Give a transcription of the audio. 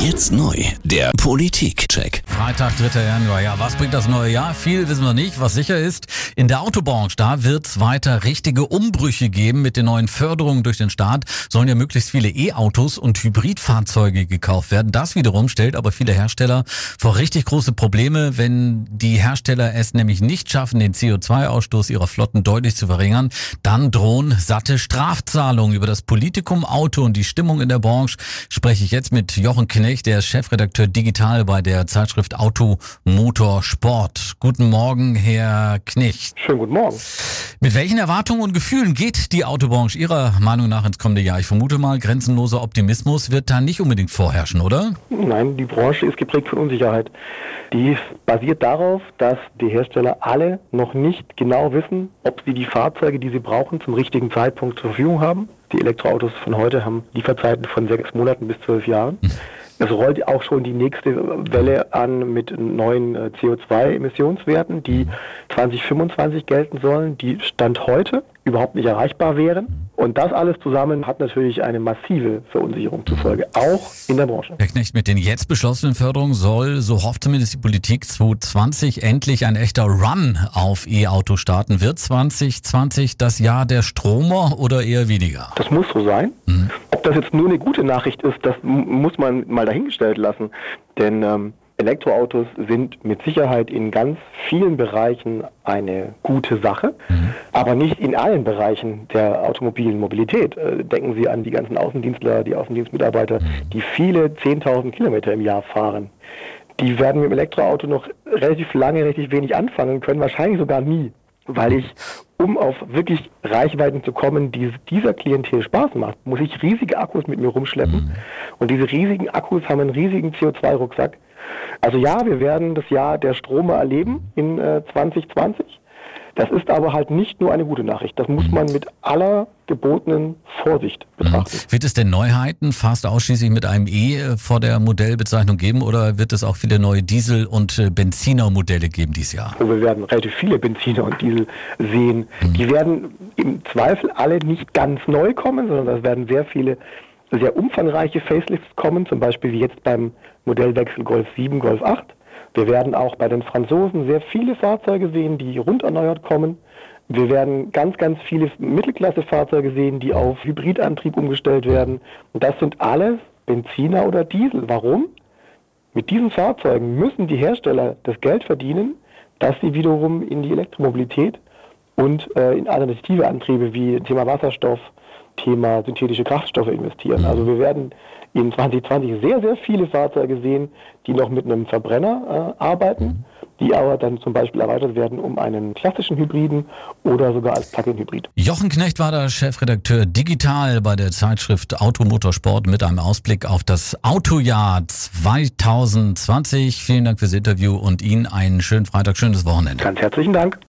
Jetzt neu, der Politik-Check. Freitag, 3. Januar. Ja, was bringt das neue Jahr? Viel wissen wir nicht. Was sicher ist, in der Autobranche, da wird es weiter richtige Umbrüche geben. Mit den neuen Förderungen durch den Staat sollen ja möglichst viele E-Autos und Hybridfahrzeuge gekauft werden. Das wiederum stellt aber viele Hersteller vor richtig große Probleme, wenn die Hersteller es nämlich nicht schaffen, den CO2-Ausstoß ihrer Flotten deutlich zu verringern. Dann drohen satte Strafzahlungen. Über das Politikum Auto und die Stimmung in der Branche spreche ich jetzt mit Jochen Knecht, der ist Chefredakteur Digital bei der Zeitschrift Auto Motor Sport. Guten Morgen, Herr Knecht. Schönen guten Morgen. Mit welchen Erwartungen und Gefühlen geht die Autobranche Ihrer Meinung nach ins kommende Jahr? Ich vermute mal, grenzenloser Optimismus wird da nicht unbedingt vorherrschen, oder? Nein, die Branche ist geprägt von Unsicherheit. Die basiert darauf, dass die Hersteller alle noch nicht genau wissen, ob sie die Fahrzeuge, die sie brauchen, zum richtigen Zeitpunkt zur Verfügung haben. Die Elektroautos von heute haben Lieferzeiten von sechs Monaten bis zwölf Jahren. Es rollt auch schon die nächste Welle an mit neuen äh, CO2-Emissionswerten, die 2025 gelten sollen, die Stand heute überhaupt nicht erreichbar wären. Und das alles zusammen hat natürlich eine massive Verunsicherung zur Folge, auch in der Branche. Herr Knecht, mit den jetzt beschlossenen Förderungen soll, so hofft zumindest die Politik, 2020 endlich ein echter Run auf E-Auto starten. Wird 2020 das Jahr der Stromer oder eher weniger? Das muss so sein. Mhm. Ob das jetzt nur eine gute Nachricht ist, das muss man mal dahingestellt lassen. Denn ähm, Elektroautos sind mit Sicherheit in ganz vielen Bereichen eine gute Sache, mhm. aber nicht in allen Bereichen der automobilen Mobilität. Äh, denken Sie an die ganzen Außendienstler, die Außendienstmitarbeiter, mhm. die viele 10.000 Kilometer im Jahr fahren. Die werden mit dem Elektroauto noch relativ lange, richtig wenig anfangen können, wahrscheinlich sogar nie, weil ich, um auf wirklich Reichweiten zu kommen, die dieser Klientel Spaß macht, muss ich riesige Akkus mit mir rumschleppen. Mhm. Und diese riesigen Akkus haben einen riesigen CO2-Rucksack also ja, wir werden das Jahr der Strome erleben in äh, 2020. Das ist aber halt nicht nur eine gute Nachricht. Das muss man mit aller gebotenen Vorsicht betrachten. Mhm. Wird es denn Neuheiten fast ausschließlich mit einem E äh, vor der Modellbezeichnung geben oder wird es auch viele neue Diesel- und äh, Benziner-Modelle geben dieses Jahr? Also wir werden relativ viele Benziner und Diesel sehen. Mhm. Die werden im Zweifel alle nicht ganz neu kommen, sondern es werden sehr viele sehr umfangreiche Facelifts kommen, zum Beispiel wie jetzt beim Modellwechsel Golf 7, Golf 8. Wir werden auch bei den Franzosen sehr viele Fahrzeuge sehen, die rund erneuert kommen. Wir werden ganz, ganz viele Mittelklasse-Fahrzeuge sehen, die auf Hybridantrieb umgestellt werden. Und das sind alles Benziner oder Diesel. Warum? Mit diesen Fahrzeugen müssen die Hersteller das Geld verdienen, dass sie wiederum in die Elektromobilität und äh, in alternative Antriebe wie Thema Wasserstoff, Thema synthetische Kraftstoffe investieren. Also wir werden in 2020 sehr, sehr viele Fahrzeuge sehen, die noch mit einem Verbrenner äh, arbeiten, die aber dann zum Beispiel erweitert werden um einen klassischen Hybriden oder sogar als Plug-in-Hybrid. Jochen Knecht war der Chefredakteur Digital bei der Zeitschrift Automotorsport mit einem Ausblick auf das Autojahr 2020. Vielen Dank fürs Interview und Ihnen einen schönen Freitag, schönes Wochenende. Ganz herzlichen Dank.